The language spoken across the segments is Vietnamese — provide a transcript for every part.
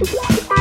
Yeah.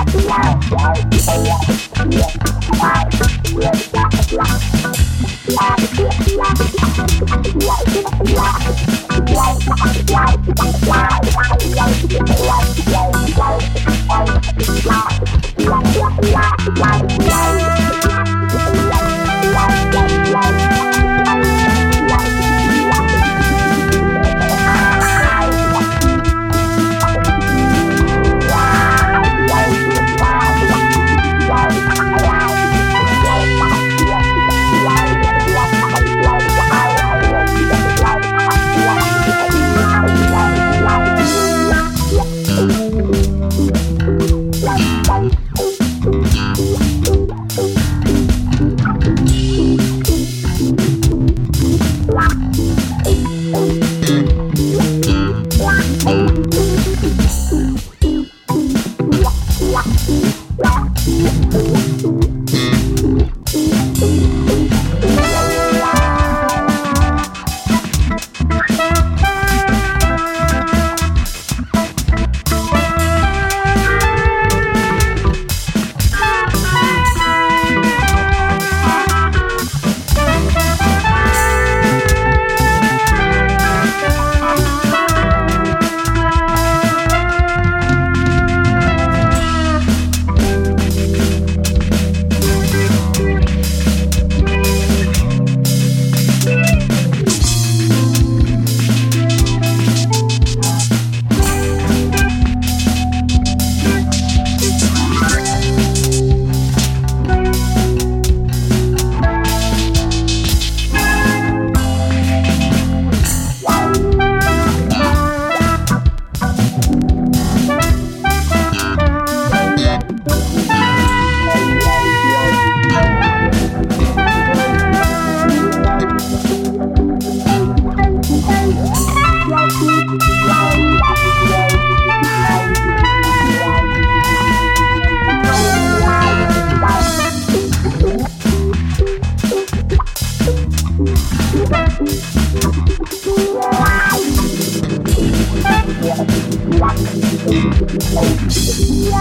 Yeah.